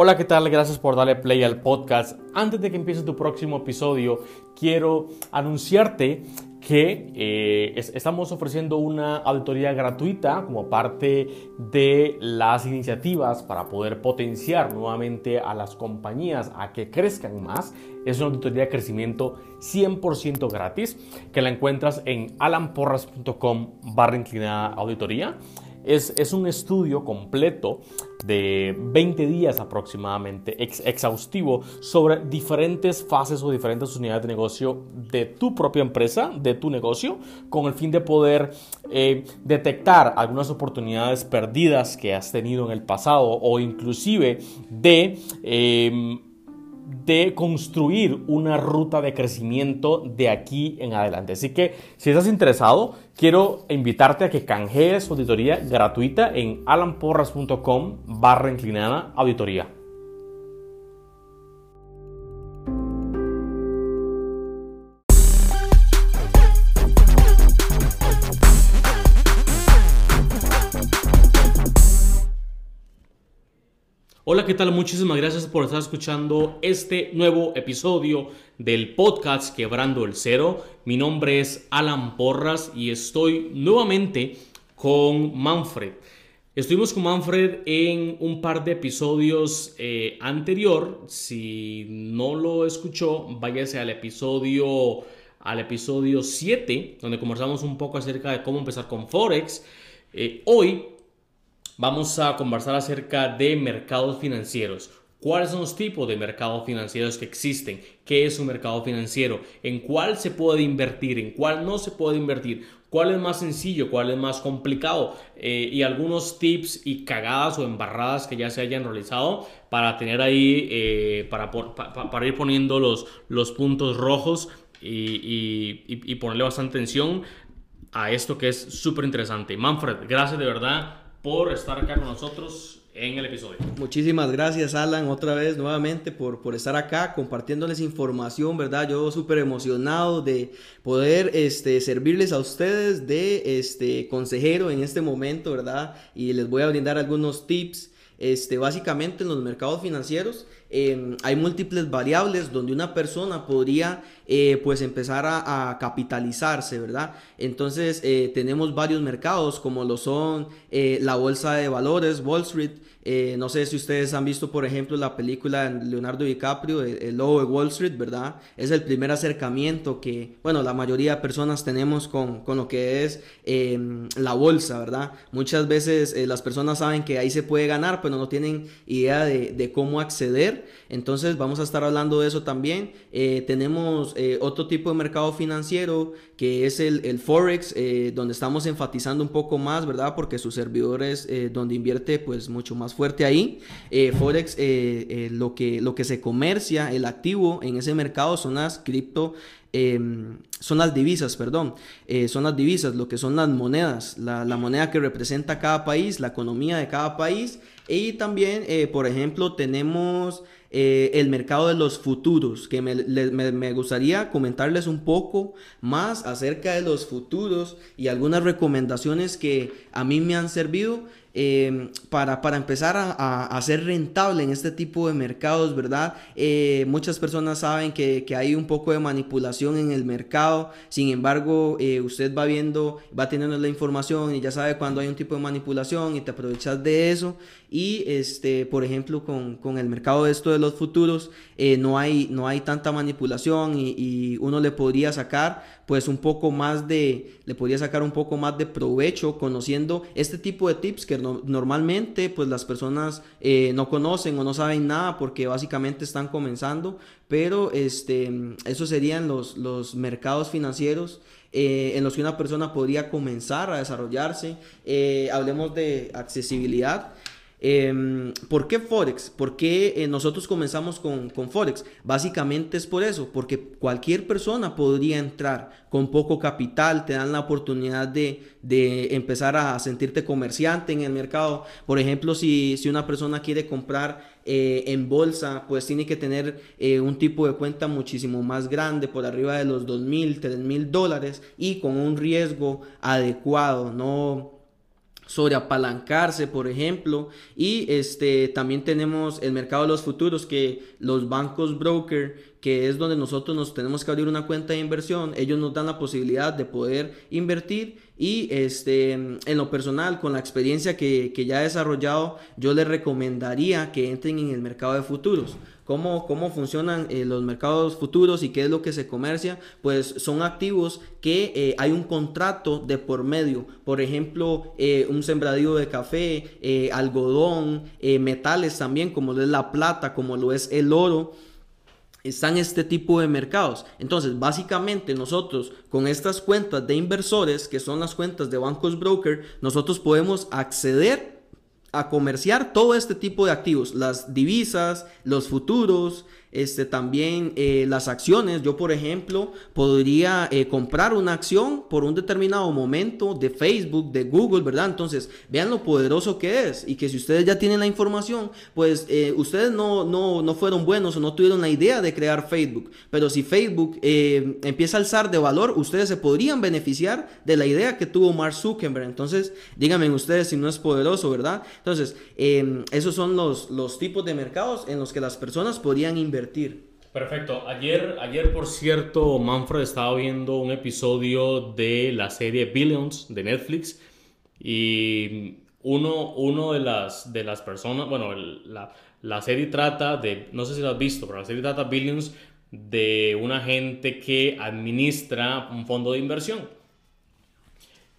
Hola, ¿qué tal? Gracias por darle play al podcast. Antes de que empiece tu próximo episodio, quiero anunciarte que eh, estamos ofreciendo una auditoría gratuita como parte de las iniciativas para poder potenciar nuevamente a las compañías a que crezcan más. Es una auditoría de crecimiento 100% gratis que la encuentras en alanporras.com barra inclinada auditoría. Es, un estudio completo de 20 días aproximadamente, exhaustivo, sobre diferentes fases o diferentes unidades de negocio de tu propia empresa, de tu negocio, con el fin de poder eh, detectar algunas oportunidades perdidas que has tenido en el pasado o inclusive de... Em, de construir una ruta de crecimiento de aquí en adelante. Así que si estás interesado, quiero invitarte a que canjees auditoría gratuita en alanporras.com barra inclinada auditoría. Hola, ¿qué tal? Muchísimas gracias por estar escuchando este nuevo episodio del podcast Quebrando el Cero. Mi nombre es Alan Porras y estoy nuevamente con Manfred. Estuvimos con Manfred en un par de episodios eh, anterior. Si no lo escuchó, váyase al episodio al episodio 7, donde conversamos un poco acerca de cómo empezar con Forex. Eh, hoy vamos a conversar acerca de mercados financieros. ¿Cuáles son los tipos de mercados financieros que existen? ¿Qué es un mercado financiero? ¿En cuál se puede invertir? ¿En cuál no se puede invertir? ¿Cuál es más sencillo? ¿Cuál es más complicado? Eh, y algunos tips y cagadas o embarradas que ya se hayan realizado para tener ahí, eh, para, para, ir poniendo los, los puntos rojos y, y ponerle bastante atención a esto que es súper interesante. Manfred, gracias de verdad por estar acá con nosotros en el episodio. Muchísimas gracias Alan otra vez nuevamente por, por estar acá compartiéndoles información, ¿verdad? Yo súper emocionado de poder este, servirles a ustedes de este, consejero en este momento, ¿verdad? Y les voy a brindar algunos tips. Este, básicamente en los mercados financieros Em, hay múltiples variables donde una persona podría eh, pues empezar a, capitalizarse, ¿verdad? Entonces eh, tenemos varios mercados como lo son eh, la bolsa de valores, Wall Street, no sé si ustedes han visto, por ejemplo, la película de Leonardo DiCaprio, El, Lobo de Wall Street, ¿verdad? Es el primer acercamiento que, bueno, la mayoría de personas tenemos con, con lo que es em, la bolsa, ¿verdad? Muchas veces las personas saben que ahí se puede ganar, pero no tienen idea de, de cómo acceder entonces vamos a estar hablando de eso también. Eh, tenemos eh, otro tipo de mercado financiero que es el, Forex, eh, donde estamos enfatizando un poco más, ¿verdad? Porque su servidor es donde invierte pues mucho más fuerte ahí. Forex, lo, que, lo que se comercia, el activo en ese mercado son las cripto em, son las divisas, perdón, son las divisas, lo que son las monedas, la, moneda que representa cada país, la economía de cada país y también, por ejemplo, tenemos eh, el mercado de los futuros, que me, gustaría comentarles un poco más acerca de los futuros y algunas recomendaciones que a mí me han servido Em, para, para, empezar a, a, ser rentable en este tipo de mercados, ¿verdad? Eh, muchas personas saben que, que, hay un poco de manipulación en el mercado, sin embargo, eh, usted va viendo, va teniendo la información y ya sabe cuando hay un tipo de manipulación y te aprovechas de eso. Y, este, por ejemplo, con, con el mercado de esto de los futuros, eh, no, hay, no hay tanta manipulación y, y uno le podría sacar pues un poco más de, le podría sacar un poco más de provecho conociendo este tipo de tips que normalmente pues las personas eh, no conocen o no saben nada porque básicamente están comenzando, pero este, serían los, los mercados financieros eh, en los que una persona podría comenzar a desarrollarse. Eh, hablemos de accesibilidad. Em, ¿Por qué Forex? ¿Por qué eh, nosotros comenzamos con, Forex? Básicamente es por eso, porque cualquier persona podría entrar con poco capital, te dan la oportunidad de, empezar a sentirte comerciante en el mercado. Por ejemplo, si, si una persona quiere comprar eh, en bolsa, pues tiene que tener eh, un tipo de cuenta muchísimo más grande, por arriba de los 2 mil, 3 mil dólares y con un riesgo adecuado, no sobre apalancarse, por ejemplo, y este también tenemos el mercado de los futuros que los bancos broker, que es donde nosotros nos tenemos que abrir una cuenta de inversión, ellos nos dan la posibilidad de poder invertir. Y este en lo personal con la experiencia que, que ya he desarrollado, yo les recomendaría que entren en el mercado de futuros cómo, cómo funcionan eh, los mercados futuros y qué es lo que se comercia, pues son activos que eh, hay un contrato de por medio. Por ejemplo, eh, un sembradío de café, algodón, metales también, como lo es la plata, como lo es el oro están este tipo de mercados. Entonces, básicamente nosotros con estas cuentas de inversores, que son las cuentas de bancos broker, nosotros podemos acceder a comerciar todo este tipo de activos, las divisas, los futuros, este, también eh, las acciones. Yo, por ejemplo, podría eh, comprar una acción por un determinado momento de Facebook, de Google, ¿verdad? Entonces, vean lo poderoso que es y que si ustedes ya tienen la información, pues eh, ustedes no, no, no, fueron buenos o no tuvieron la idea de crear Facebook. Pero si Facebook empieza a alzar de valor, ustedes se podrían beneficiar de la idea que tuvo Mark Zuckerberg. Entonces, díganme ustedes si no es poderoso, ¿verdad? Entonces, esos son los, los tipos de mercados en los que las personas podrían invertir Perfecto. Ayer, ayer, por cierto, Manfred estaba viendo un episodio de la serie Billions de Netflix y uno, uno de, las, de las personas, bueno, la, la serie trata de, no sé si lo has visto, pero la serie trata Billions de una gente que administra un fondo de inversión.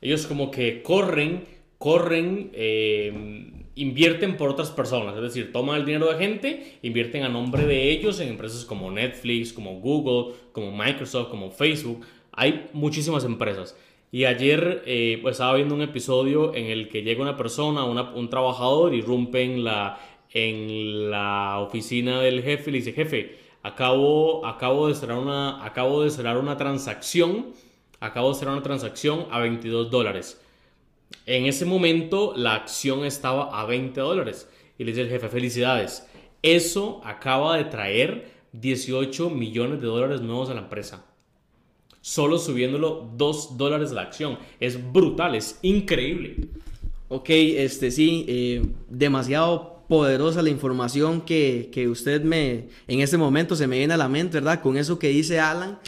Ellos como que corren, corren eh, invierten por otras personas, es decir, toman el dinero de gente, invierten a nombre de ellos en empresas como Netflix, como Google, como Microsoft, como Facebook. Hay muchísimas empresas. Y ayer eh, pues estaba viendo un episodio en el que llega una persona, un trabajador, irrumpe en la, en la oficina del jefe y le dice, jefe, acabo, acabo, de cerrar una, acabo de cerrar una transacción, acabo de cerrar una transacción a 22 dólares. En ese momento la acción estaba a 20 dólares. Y le dice el jefe, felicidades. Eso acaba de traer 18 millones de dólares nuevos a la empresa. Solo subiéndolo 2 dólares la acción. Es brutal, es increíble. Ok, este sí, eh, demasiado poderosa la información que, que usted me en este momento se me viene a la mente, ¿verdad? Con eso que dice Alan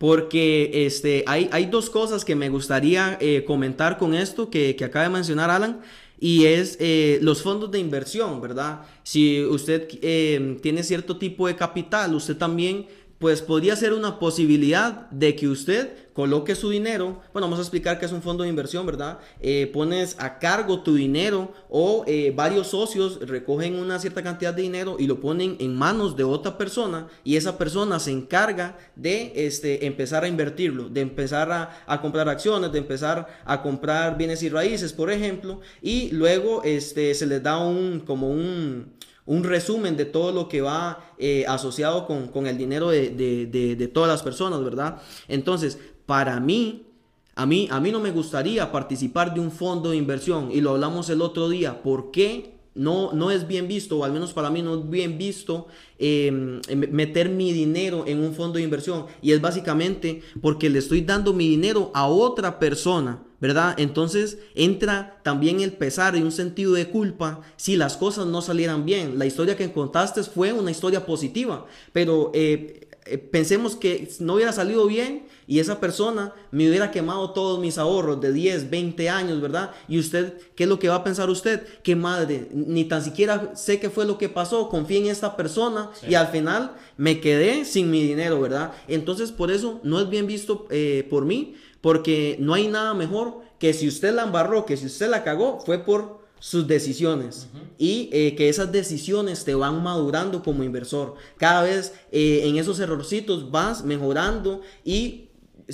porque este, hay, hay dos cosas que me gustaría eh, comentar con esto que, que, acaba de mencionar Alan. Y es eh, los fondos de inversión, ¿verdad? Si usted eh, tiene cierto tipo de capital, usted también pues podría ser una posibilidad de que usted coloque su dinero, bueno, vamos a explicar que es un fondo de inversión, ¿verdad? Eh, pones a cargo tu dinero o eh, varios socios recogen una cierta cantidad de dinero y lo ponen en manos de otra persona y esa persona se encarga de este, empezar a invertirlo, de empezar a, a comprar acciones, de empezar a comprar bienes y raíces, por ejemplo, y luego este, se les da un, como un un resumen de todo lo que va eh, asociado con, el dinero de, todas las personas, ¿verdad? Entonces, para mí, a mí, a mí no me gustaría participar de un fondo de inversión y lo hablamos el otro día. ¿Por qué? No, no es bien visto, o al menos para mí no es bien visto, em, meter mi dinero en un fondo de inversión. Y es básicamente porque le estoy dando mi dinero a otra persona ¿verdad? Entonces entra también el pesar y un sentido de culpa si las cosas no salieran bien. La historia que contaste fue una historia positiva, pero eh, eh, pensemos que no hubiera salido bien y esa persona me hubiera quemado todos mis ahorros de 10, 20 años, ¿verdad? Y usted, ¿qué es lo que va a pensar usted? Que madre, ni tan siquiera sé qué fue lo que pasó, confié en esta persona y al final me quedé sin mi dinero, ¿verdad? Entonces por eso no es bien visto eh, por mí porque no hay nada mejor que si usted la embarró, que si usted la cagó, fue por sus decisiones y eh, que esas decisiones te van madurando como inversor. Cada vez eh, en esos errorcitos vas mejorando y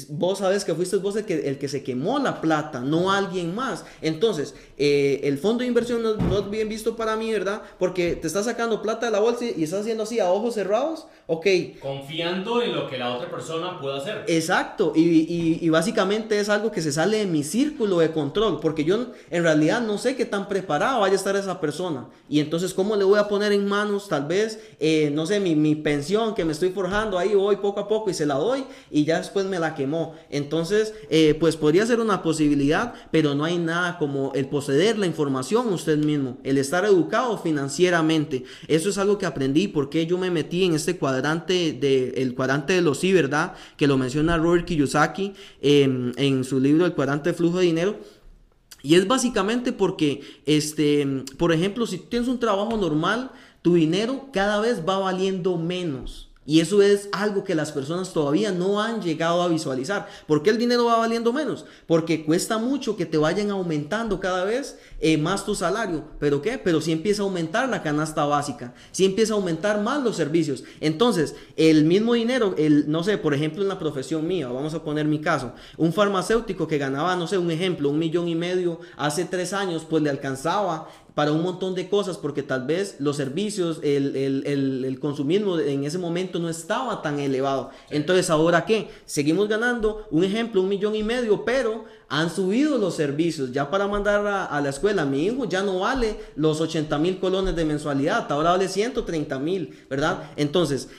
vos sabes que fuiste vos el que, el que se quemó la plata, no alguien más. Entonces, eh, el fondo de inversión no, es bien visto para mí, ¿verdad? Porque te estás sacando plata de la bolsa y estás haciendo así a ojos cerrados, ok. Confiando en lo que la otra persona pueda hacer. Exacto, y, y, básicamente es algo que se sale de mi círculo de control, porque yo en realidad no sé qué tan preparado vaya a estar esa persona. Y entonces, ¿cómo le voy a poner en manos tal vez, eh, no sé, mi, mi pensión que me estoy forjando ahí, voy poco a poco y se la doy y ya después me la quemo Entonces, eh, pues podría ser una posibilidad, pero no hay nada como el poseer la información usted mismo, el estar educado financieramente. Eso es algo que aprendí porque yo me metí en este cuadrante de, el cuadrante de los sí, ¿verdad? Que lo menciona Robert Kiyosaki em, en su libro El cuadrante de flujo de dinero. Y es básicamente porque, este, por ejemplo, si tienes un trabajo normal, tu dinero cada vez va valiendo menos. Y eso es algo que las personas todavía no han llegado a visualizar. ¿Por qué el dinero va valiendo menos? Porque cuesta mucho que te vayan aumentando cada vez eh, más tu salario. ¿Pero qué? Pero si empieza a aumentar la canasta básica, si empieza a aumentar más los servicios. Entonces, el mismo dinero, el, no sé, por ejemplo, en la profesión mía, vamos a poner mi caso, un farmacéutico que ganaba, no sé, un ejemplo, un millón y medio hace tres años, pues le alcanzaba para un montón de cosas porque tal vez los servicios, el, el, el, consumismo en ese momento no estaba tan elevado. Entonces, ¿ahora qué? Seguimos ganando, un ejemplo, un millón y medio, pero han subido los servicios. Ya para mandar a, a la escuela, mi hijo ya no vale los 80 mil colones de mensualidad, ahora vale 130 mil, ¿verdad? Entonces,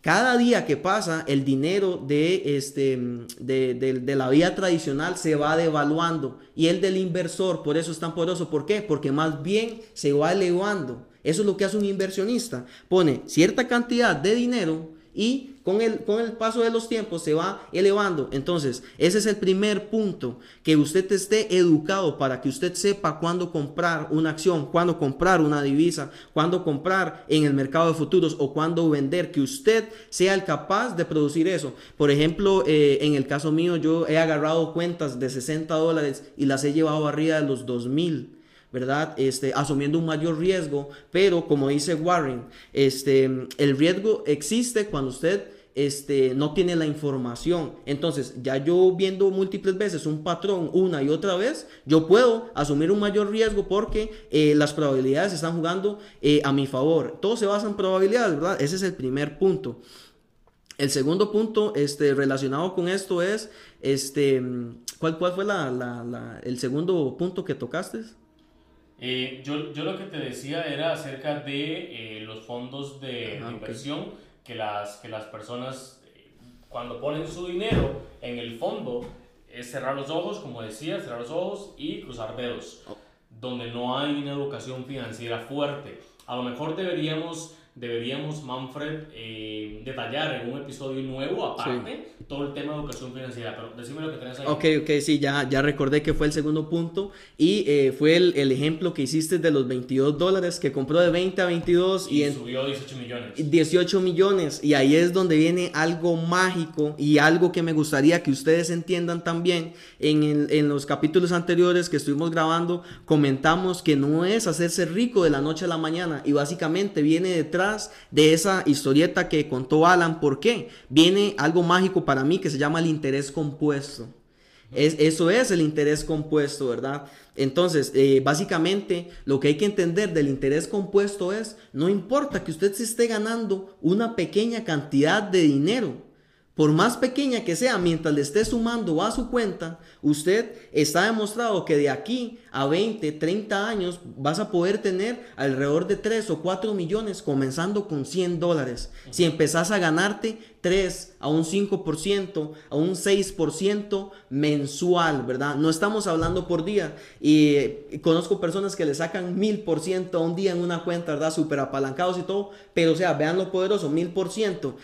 cada día que pasa, el dinero de, este, de, de, la vida tradicional se va devaluando y el del inversor, por eso es tan poderoso. ¿Por qué? Porque más bien se va elevando. Eso es lo que hace un inversionista. Pone cierta cantidad de dinero y con el, con el paso de los tiempos se va elevando. Entonces, ese es el primer punto, que usted esté educado para que usted sepa cuándo comprar una acción, cuándo comprar una divisa, cuándo comprar en el mercado de futuros o cuándo vender, que usted sea el capaz de producir eso. Por ejemplo, eh, en el caso mío, yo he agarrado cuentas de 60 dólares y las he llevado arriba de los 2000 ¿verdad? Este, asumiendo un mayor riesgo, pero como dice Warren, este, el riesgo existe cuando usted este, no tiene la información. Entonces, ya yo viendo múltiples veces un patrón una y otra vez, yo puedo asumir un mayor riesgo porque eh, las probabilidades están jugando eh, a mi favor. Todo se basa en probabilidades, ¿verdad? Ese es el primer punto. El segundo punto este, relacionado con esto es, este, ¿cuál, cuál fue la, el segundo punto que tocaste? Eh, yo, yo, lo que te decía era acerca de eh, los fondos de, inversión que, las, que las personas eh, cuando ponen su dinero en el fondo es cerrar los ojos, como decía, cerrar los ojos y cruzar dedos, oh. donde no hay una educación financiera fuerte. A lo mejor deberíamos deberíamos, Manfred, eh, detallar en un episodio nuevo, aparte, todo el tema de educación financiera. Pero decime lo que tenés ahí. Ok, ok, sí, ya, ya recordé que fue el segundo punto. Y eh, fue el, el, ejemplo que hiciste de los 22 dólares que compró de 20 a 22. Y, subió 18 millones. 18 millones. Y ahí es donde viene algo mágico y algo que me gustaría que ustedes entiendan también. En, en los capítulos anteriores que estuvimos grabando, comentamos que no es hacerse rico de la noche a la mañana. Y básicamente viene detrás de esa historieta que contó Alan. ¿Por qué? Viene algo mágico para mí que se llama el interés compuesto. Es, eso es el interés compuesto, ¿verdad? Entonces, eh, básicamente, lo que hay que entender del interés compuesto es, no importa que usted se esté ganando una pequeña cantidad de dinero, por más pequeña que sea, mientras le esté sumando a su cuenta, usted está demostrado que de aquí a 20, 30 años vas a poder tener alrededor de 3 o 4 millones comenzando con 100 dólares. Si empezás a ganarte 3 a un 5%, a un 6% mensual, ¿verdad? No estamos hablando por día. Y, conozco personas que le sacan 1000% a un día en una cuenta, ¿verdad? Súper apalancados y todo. Pero o sea, vean lo poderoso, 1000%.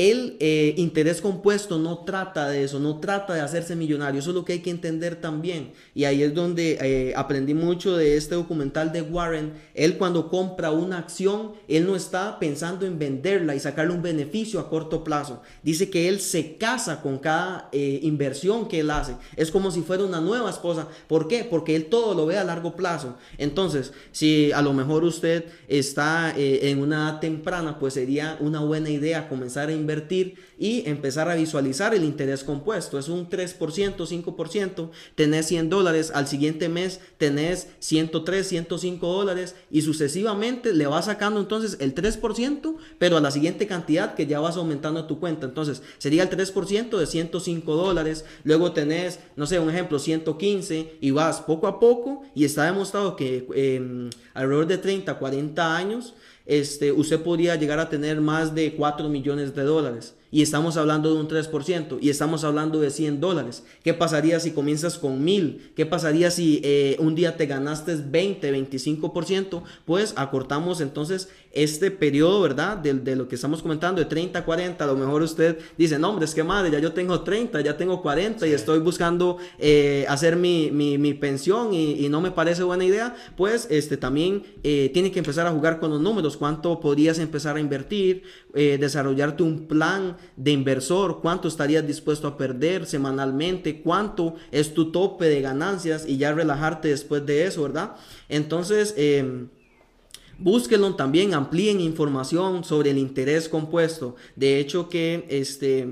El eh, interés compuesto no trata de eso, no trata de hacerse millonario, eso es lo que hay que entender también. Y ahí es donde eh, aprendí mucho de este documental de Warren. Él cuando compra una acción, él no está pensando en venderla y sacarle un beneficio a corto plazo. Dice que él se casa con cada eh, inversión que él hace. Es como si fuera una nueva esposa. ¿Por qué? Porque él todo lo ve a largo plazo. Entonces, si a lo mejor usted está en una edad temprana, pues sería una buena idea comenzar a invertir y empezar a visualizar el interés compuesto. Es un 3%, 5%, tenés 100 dólares, al siguiente mes tenés 103, 105 dólares y sucesivamente le vas sacando entonces el 3%, pero a la siguiente cantidad que ya vas aumentando tu cuenta. Entonces sería el 3% de 105 dólares, luego tenés, no sé, un ejemplo, 115 y vas poco a poco y está demostrado que em, alrededor de 30, 40 años, este, usted podría llegar a tener más de 4 millones de dólares y estamos hablando de un 3% y estamos hablando de 100 dólares. ¿Qué pasaría si comienzas con 1000? ¿Qué pasaría si eh, un día te ganaste 20, 25%? Pues acortamos entonces este periodo, ¿verdad? De, lo que estamos comentando, de 30, 40. A lo mejor usted dice, no, hombre, es que madre, ya yo tengo 30, ya tengo 40 y estoy buscando eh, hacer mi, mi, pensión y, no me parece buena idea. Pues este también eh, tiene que empezar a jugar con los números. ¿Cuánto podrías empezar a invertir? desarrollarte un plan de inversor, cuánto estarías dispuesto a perder semanalmente, cuánto es tu tope de ganancias y ya relajarte después de eso, ¿verdad? Entonces, eh, búsquenlo también, amplíen información sobre el interés compuesto. De hecho que este,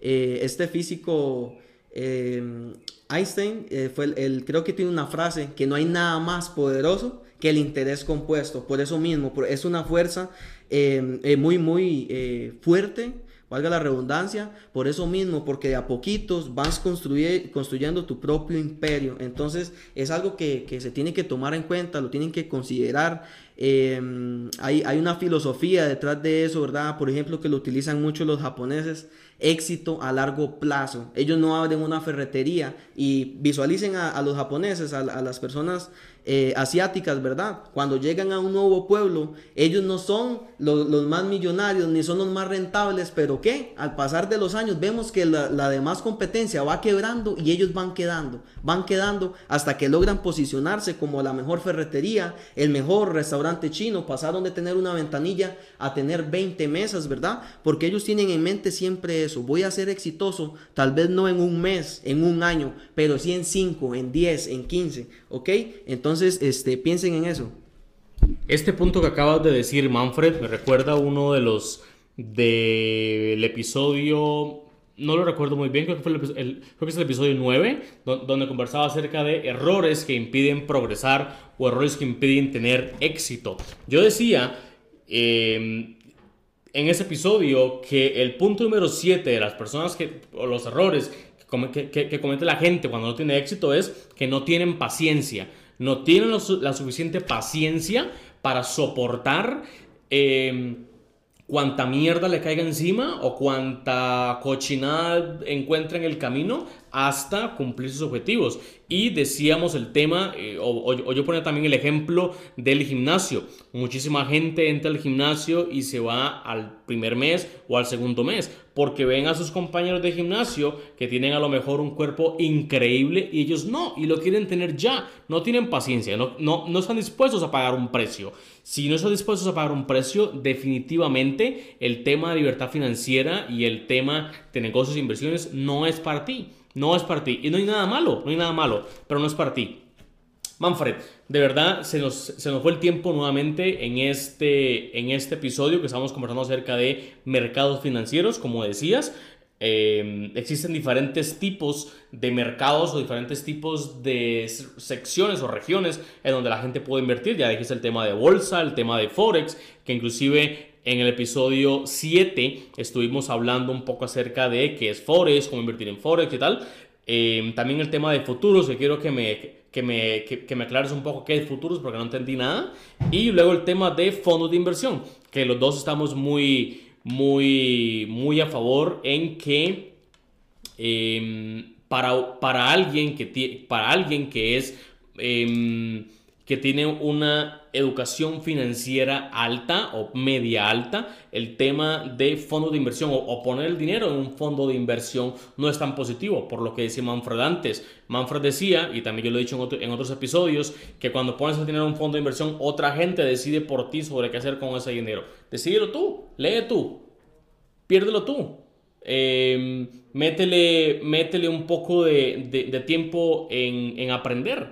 eh, este físico... Em, Einstein eh, fue el, creo que tiene una frase que no hay nada más poderoso que el interés compuesto. Por eso mismo, es una fuerza muy, muy fuerte valga la redundancia, por eso mismo, porque de a poquitos vas construyendo tu propio imperio. Entonces es algo que, se tiene que tomar en cuenta, lo tienen que considerar. Em, hay, hay una filosofía detrás de eso, ¿verdad? Por ejemplo, que lo utilizan mucho los japoneses, éxito a largo plazo. Ellos no abren una ferretería y visualicen a, los japoneses, a, las personas eh, asiáticas, ¿verdad? Cuando llegan a un nuevo pueblo, ellos no son los, más millonarios ni son los más rentables, pero ¿qué? Al pasar de los años vemos que la, la, demás competencia va quebrando y ellos van quedando, van quedando hasta que logran posicionarse como la mejor ferretería, el mejor restaurante chino, pasaron de tener una ventanilla a tener 20 mesas, ¿verdad? Porque ellos tienen en mente siempre eso, voy a ser exitoso, tal vez no en un mes, en un año, pero sí en 5, en 10, en 15, ¿ok? Entonces, este, piensen en eso. Este punto que acabas de decir, Manfred, me recuerda uno de los del episodio, no lo recuerdo muy bien, creo que, fue el, creo que es el episodio 9, donde conversaba acerca de errores que impiden progresar o errores que impiden tener éxito. Yo decía em, en ese episodio que el punto número 7 de las personas que, o los errores que, comete la gente cuando no tiene éxito es que no tienen paciencia. No tienen la suficiente paciencia para soportar eh, cuánta mierda le caiga encima o cuánta cochinada encuentra en el camino hasta cumplir sus objetivos. Y decíamos el tema, eh, o, yo ponía también el ejemplo del gimnasio. Muchísima gente entra al gimnasio y se va al primer mes o al segundo mes, porque ven a sus compañeros de gimnasio que tienen a lo mejor un cuerpo increíble y ellos no, y lo quieren tener ya. No tienen paciencia, no, no, no están dispuestos a pagar un precio. Si no están dispuestos a pagar un precio, definitivamente el tema de libertad financiera y el tema de negocios e inversiones no es para ti. No es para ti. Y no hay nada malo, no hay nada malo, pero no es para ti. Manfred, de verdad se nos, se nos fue el tiempo nuevamente en este, en este episodio que estamos conversando acerca de mercados financieros, como decías. Em, existen diferentes tipos de mercados o diferentes tipos de secciones o regiones en donde la gente puede invertir. Ya dijiste el tema de bolsa, el tema de Forex, que inclusive en el episodio 7 estuvimos hablando un poco acerca de qué es Forex, cómo invertir en Forex y tal. Em, también el tema de futuros, que quiero que me, que me, que, me aclares un poco qué es futuros porque no entendí nada. Y luego el tema de fondos de inversión, que los dos estamos muy, muy, muy a favor en que em, para, para, alguien que, para alguien que es... Em, que tiene una educación financiera alta o media alta, el tema de fondos de inversión o, poner el dinero en un fondo de inversión no es tan positivo, por lo que decía Manfred antes. Manfred decía, y también yo lo he dicho en, otros episodios, que cuando pones el dinero en un fondo de inversión, otra gente decide por ti sobre qué hacer con ese dinero. Decídelo tú, lee tú, piérdelo tú. Em, métele, métele un poco de, tiempo en, en aprender.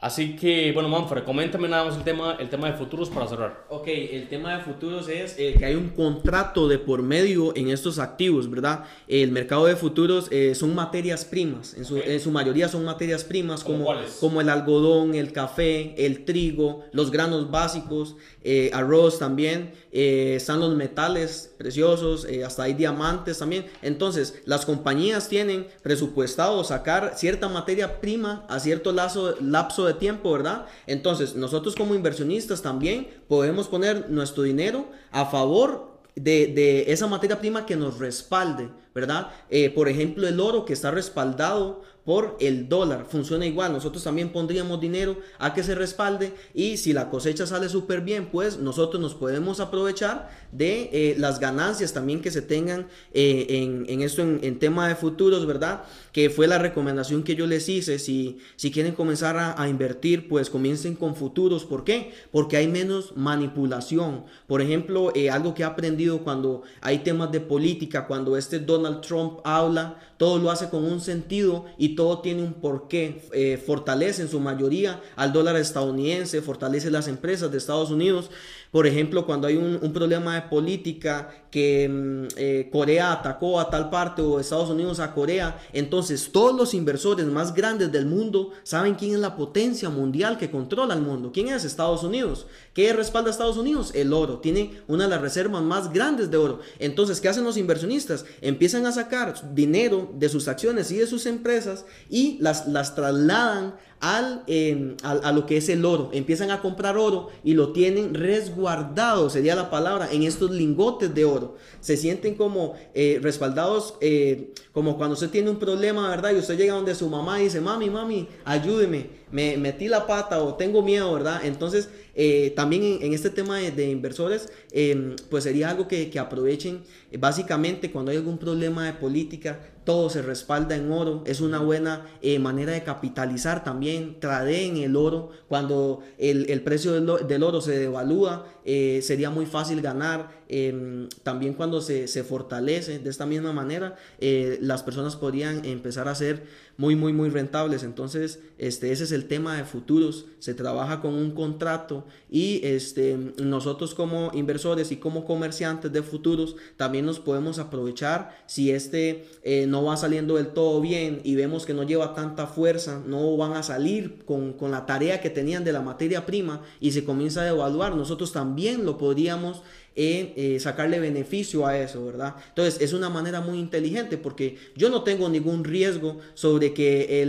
Así que, bueno, Manfred, coméntame nada más el tema, el tema de futuros para cerrar. Ok, el tema de futuros es eh, que hay un contrato de por medio en estos activos, ¿verdad? El mercado de futuros eh, son materias primas, en su, en su, mayoría son materias primas como, como el algodón, el café, el trigo, los granos básicos, eh, arroz también, están los metales preciosos, hasta hay diamantes también. Entonces, las compañías tienen presupuestado sacar cierta materia prima a cierto lapso de tiempo, ¿verdad? Entonces, nosotros como inversionistas también podemos poner nuestro dinero a favor de, esa materia prima que nos respalde, ¿verdad? Eh, por ejemplo, el oro que está respaldado por el dólar. Funciona igual. Nosotros también pondríamos dinero a que se respalde y si la cosecha sale súper bien, pues nosotros nos podemos aprovechar de eh, las ganancias también que se tengan eh, en, esto, en, tema de futuros, ¿verdad? Que fue la recomendación que yo les hice. Si, si quieren comenzar a, invertir, pues comiencen con futuros. ¿Por qué? Porque hay menos manipulación. Por ejemplo, algo que he aprendido cuando hay temas de política, cuando este Donald Trump habla, todo lo hace con un sentido y todo tiene un porqué. Eh, fortalece en su mayoría al dólar estadounidense, fortalece las empresas de Estados Unidos. Por ejemplo, cuando hay un, problema de política que mm, eh, Corea atacó a tal parte o Estados Unidos a Corea, entonces todos los inversores más grandes del mundo saben quién es la potencia mundial que controla el mundo. ¿Quién es? Estados Unidos. ¿Qué respalda a Estados Unidos? El oro. Tiene una de las reservas más grandes de oro. Entonces, ¿qué hacen los inversionistas? Empiezan a sacar dinero de sus acciones y de sus empresas y las, las trasladan Em, al, a, lo que es el oro. Empiezan a comprar oro y lo tienen resguardado, sería la palabra, en estos lingotes de oro. Se sienten como eh, respaldados, eh, como cuando usted tiene un problema, ¿verdad? Y usted llega donde su mamá y dice, mami, mami, ayúdeme, me metí la pata o tengo miedo, ¿verdad? Entonces, eh, también en, este tema de, inversores, em, pues sería algo que, que aprovechen. básicamente, cuando hay algún problema de política, todo se respalda en oro, es una buena eh, manera de capitalizar también, en el oro, cuando el, precio del, oro se devalúa, eh, sería muy fácil ganar, em, también cuando se, se, fortalece de esta misma manera, eh, las personas podrían empezar a ser muy, muy, muy rentables, entonces este, ese es el tema de futuros, se trabaja con un contrato y este, nosotros como inversores y como comerciantes de futuros también nos podemos aprovechar si este no va saliendo del todo bien y vemos que no lleva tanta fuerza, no van a salir con, con la tarea que tenían de la materia prima y se comienza a evaluar, nosotros también lo podríamos en eh, sacarle beneficio a eso, ¿verdad? Entonces es una manera muy inteligente porque yo no tengo ningún riesgo sobre que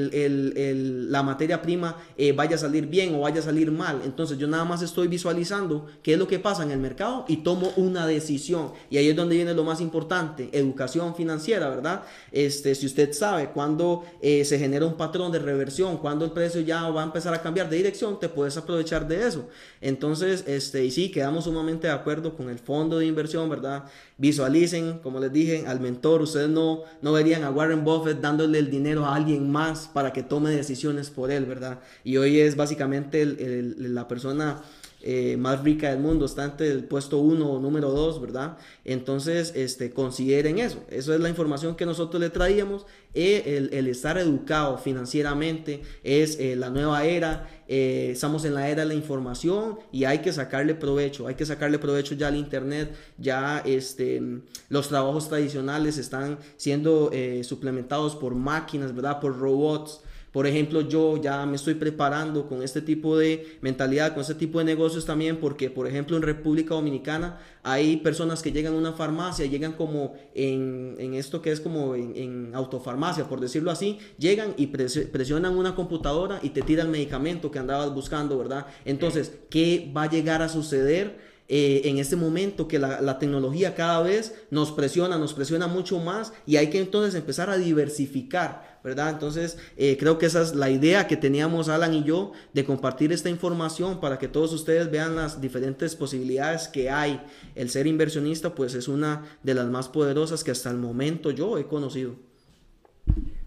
la materia prima eh, vaya a salir bien o vaya a salir mal. Entonces yo nada más estoy visualizando qué es lo que pasa en el mercado y tomo una decisión. Y ahí es donde viene lo más importante, educación financiera, ¿verdad? Este, si usted sabe cuándo eh, se genera un patrón de reversión, cuándo el precio ya va a empezar a cambiar de dirección, te puedes aprovechar de eso. Entonces, este, y sí, quedamos sumamente de acuerdo con el fondo de inversión, ¿verdad? Visualicen, como les dije, al mentor. Ustedes no, no verían a Warren Buffett dándole el dinero a alguien más para que tome decisiones por él, ¿verdad? Y hoy es básicamente la persona eh, más rica del mundo, está entre el puesto 1 o número 2, ¿verdad? Entonces, este, consideren eso. Eso es la información que nosotros le traíamos. Eh, el, estar educado financieramente es eh, la nueva era. estamos en la era de la información y hay que sacarle provecho. Hay que sacarle provecho ya al Internet. Ya este, los trabajos tradicionales están siendo suplementados por máquinas, ¿verdad? Por robots. Por ejemplo, yo ya me estoy preparando con este tipo de mentalidad, con este tipo de negocios también, porque, por ejemplo, en República Dominicana hay personas que llegan a una farmacia, llegan como en, esto que es como en, autofarmacia, por decirlo así, llegan y presionan una computadora y te tiran el medicamento que andabas buscando, ¿verdad? Entonces, ¿qué va a llegar a suceder? Eh, en este momento que la, tecnología cada vez nos presiona, nos presiona mucho más y hay que entonces empezar a diversificar, ¿verdad? Entonces eh, creo que esa es la idea que teníamos Alan y yo de compartir esta información para que todos ustedes vean las diferentes posibilidades que hay. El ser inversionista pues es una de las más poderosas que hasta el momento yo he conocido.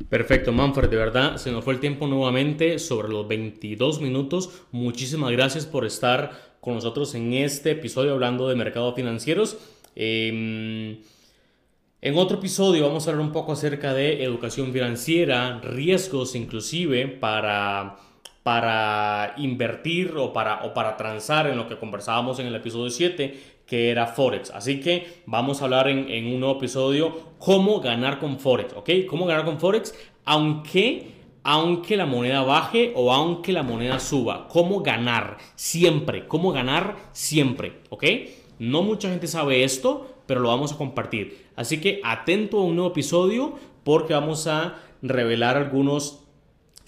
Perfecto, Manfred, de verdad, se nos fue el tiempo nuevamente sobre los 22 minutos. Muchísimas gracias por estar con nosotros en este episodio hablando de mercados financieros. Em, en otro episodio vamos a hablar un poco acerca de educación financiera, riesgos inclusive para, para invertir o para, o para transar en lo que conversábamos en el episodio 7, que era Forex. Así que vamos a hablar en, en un nuevo episodio cómo ganar con Forex, ¿ok? Cómo ganar con Forex, aunque aunque la moneda baje o aunque la moneda suba. ¿Cómo ganar? Siempre. ¿Cómo ganar? Siempre. ¿Ok? No mucha gente sabe esto, pero lo vamos a compartir. Así que atento a un nuevo episodio porque vamos a revelar algunos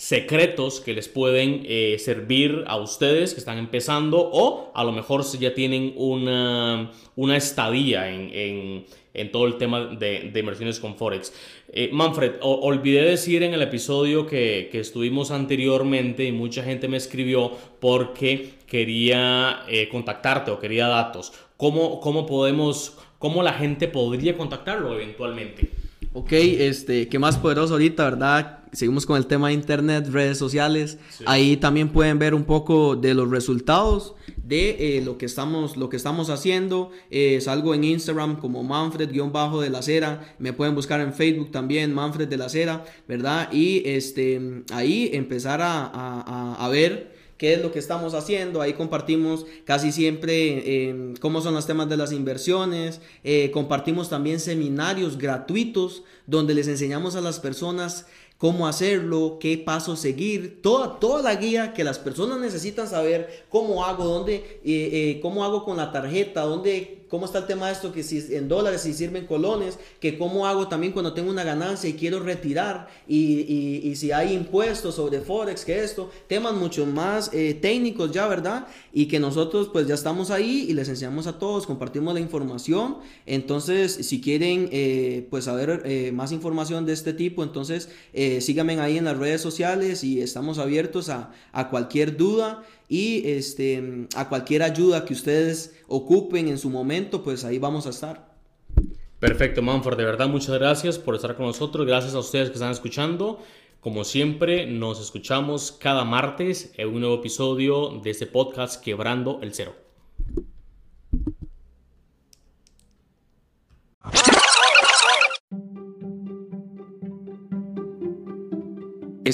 secretos que les pueden eh, servir a ustedes que están empezando o a lo mejor si ya tienen una, una estadía en, todo el tema de, inversiones con Forex. Eh, Manfred, olvidé decir en el episodio que, estuvimos anteriormente y mucha gente me escribió porque quería eh, contactarte o quería datos. ¿Cómo, cómo podemos, cómo la gente podría contactarlo eventualmente? Ok, este, ¿qué más poderoso ahorita, verdad? Seguimos con el tema de internet, redes sociales. Ahí también pueden ver un poco de los resultados de eh, lo, que estamos, lo que estamos haciendo. Eh, salgo en Instagram como Manfred-de la Cera. Me pueden buscar en Facebook también, Manfred de la Cera, ¿verdad? Y este, ahí empezar a, a, a ver qué es lo que estamos haciendo. Ahí compartimos casi siempre eh, cómo son los temas de las inversiones. Eh, compartimos también seminarios gratuitos donde les enseñamos a las personas cómo hacerlo, qué pasos seguir, toda, toda la guía que las personas necesitan saber, cómo hago, dónde, eh, cómo hago con la tarjeta, dónde cómo está el tema de esto, que si en dólares, si sirven colones, que cómo hago también cuando tengo una ganancia y quiero retirar, y, si hay impuestos sobre Forex, que esto, temas mucho más eh, técnicos ya, ¿verdad? Y que nosotros pues ya estamos ahí y les enseñamos a todos, compartimos la información, entonces si quieren eh, pues saber eh, más información de este tipo, entonces síganme ahí en las redes sociales y estamos abiertos a, a cualquier duda y este, a cualquier ayuda que ustedes ocupen en su momento, pues ahí vamos a estar. Perfecto, Manfred, de verdad muchas gracias por estar con nosotros, gracias a ustedes que están escuchando. Como siempre, nos escuchamos cada martes en un nuevo episodio de este podcast Quebrando el Cero.